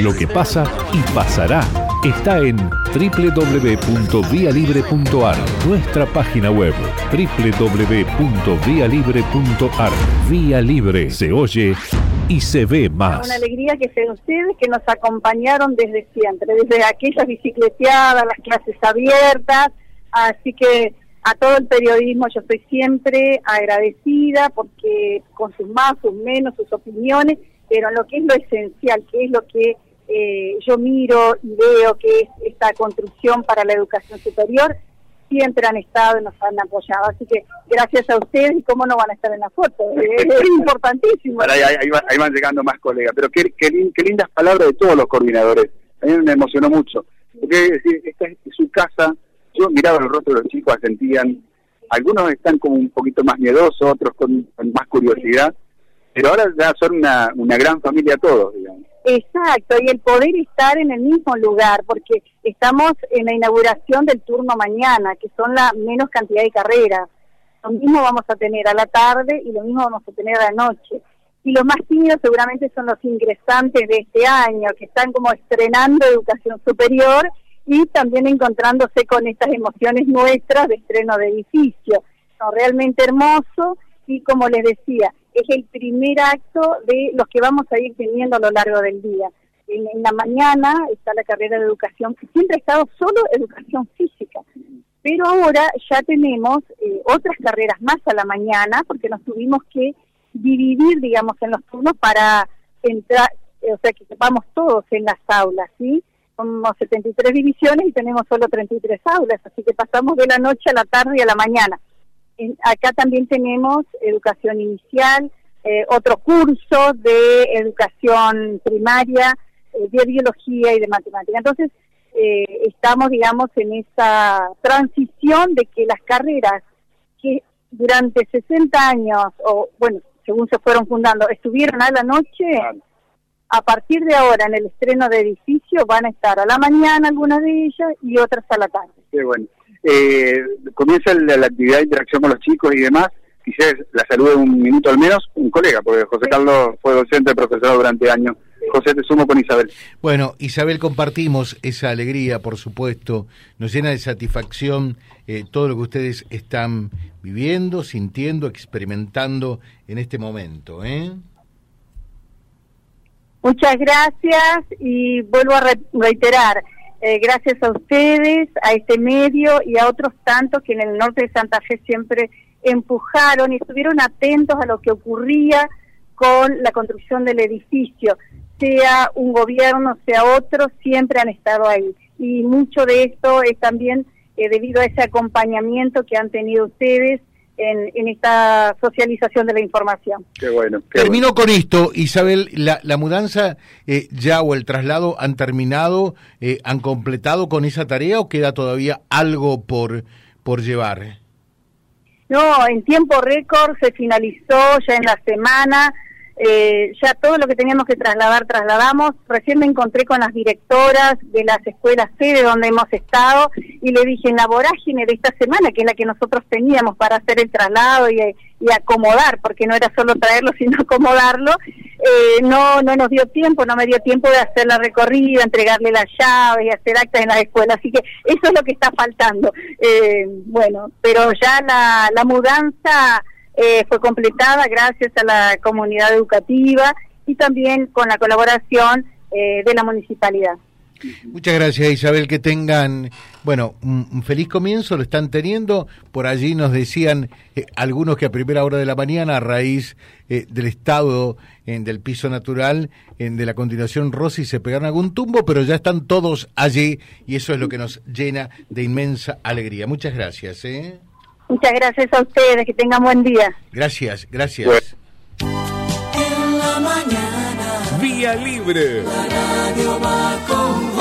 Lo que pasa y pasará está en www.vialibre.ar, nuestra página web www.vialibre.ar. Vía Libre se oye y se ve más. Una alegría que sean ustedes que nos acompañaron desde siempre, desde aquellas bicicleteadas, las clases abiertas, así que a todo el periodismo yo estoy siempre agradecida porque con sus más, sus menos, sus opiniones, pero lo que es lo esencial, que es lo que eh, yo miro y veo que es esta construcción para la educación superior, siempre han estado y nos han apoyado. Así que gracias a ustedes y cómo no van a estar en la foto. Es, importantísimo. Ahí, van, llegando más colegas. Pero qué, qué, lindas palabras de todos los coordinadores. A mí me emocionó mucho. Porque esta es su casa. Yo miraba el rostro de los chicos, sentían. Algunos están como un poquito más miedosos, otros con, más curiosidad. Pero ahora ya son una, una gran familia todos, digamos. Exacto, y el poder estar en el mismo lugar, porque estamos en la inauguración del turno mañana, que son la menos cantidad de carreras. Lo mismo vamos a tener a la tarde y lo mismo vamos a tener a la noche. Y los más tímidos seguramente son los ingresantes de este año, que están como estrenando educación superior y también encontrándose con estas emociones nuestras de estreno de edificio. Son realmente hermoso y como les decía, es el primer acto de los que vamos a ir teniendo a lo largo del día. En, la mañana está la carrera de educación, que siempre ha estado solo educación física, pero ahora ya tenemos eh, otras carreras más a la mañana, porque nos tuvimos que dividir, digamos, en los turnos para entrar, eh, o sea, que sepamos todos en las aulas, ¿sí? Somos 73 divisiones y tenemos solo 33 aulas, así que pasamos de la noche a la tarde y a la mañana acá también tenemos educación inicial, eh, otro curso de educación primaria, eh, de biología y de matemática. Entonces, eh, estamos, digamos, en esa transición de que las carreras que durante 60 años, o bueno, según se fueron fundando, estuvieron a la noche, a partir de ahora en el estreno de edificio van a estar a la mañana algunas de ellas y otras a la tarde. Qué bueno eh, comienza la, actividad de interacción con los chicos y demás. Quisiera la salude un minuto al menos, un colega, porque José Carlos fue docente, profesor durante años. José, te sumo con Isabel. Bueno, Isabel, compartimos esa alegría, por supuesto. Nos llena de satisfacción eh, todo lo que ustedes están viviendo, sintiendo, experimentando en este momento. ¿eh? Muchas gracias y vuelvo a reiterar, eh, gracias a ustedes, a este medio y a otros tantos que en el norte de Santa Fe siempre empujaron y estuvieron atentos a lo que ocurría con la construcción del edificio, sea un gobierno, sea otro, siempre han estado ahí. Y mucho de esto es también eh, debido a ese acompañamiento que han tenido ustedes en, esta socialización de la información. Qué bueno. Termino con esto, Isabel, la, la mudanza eh, ya o el traslado han terminado, eh, han completado con esa tarea o queda todavía algo por, por llevar? No, en tiempo récord se finalizó ya en la semana eh, ya todo lo que teníamos que trasladar, trasladamos. Recién me encontré con las directoras de las escuelas sede donde hemos estado y le dije, en la vorágine de esta semana, que es la que nosotros teníamos para hacer el traslado y, acomodar, porque no era solo traerlo, sino acomodarlo, eh, no, no nos dio tiempo, no me dio tiempo de hacer la recorrida, entregarle las llaves y hacer actas en las escuelas. Así que eso es lo que está faltando. Eh, bueno, pero ya la, la mudanza eh, fue completada gracias a la comunidad educativa y también con la colaboración eh, de la municipalidad. Muchas gracias Isabel, que tengan, bueno, un, feliz comienzo, lo están teniendo. Por allí nos decían eh, algunos que a primera hora de la mañana, a raíz del estado del piso natural, de la continuación Rosy, se pegaron algún tumbo, pero ya están todos allí y eso es lo que nos llena de inmensa alegría. Muchas gracias. Muchas gracias a ustedes, que tengan buen día. Gracias, gracias. En la mañana. Vía Libre. La radio va con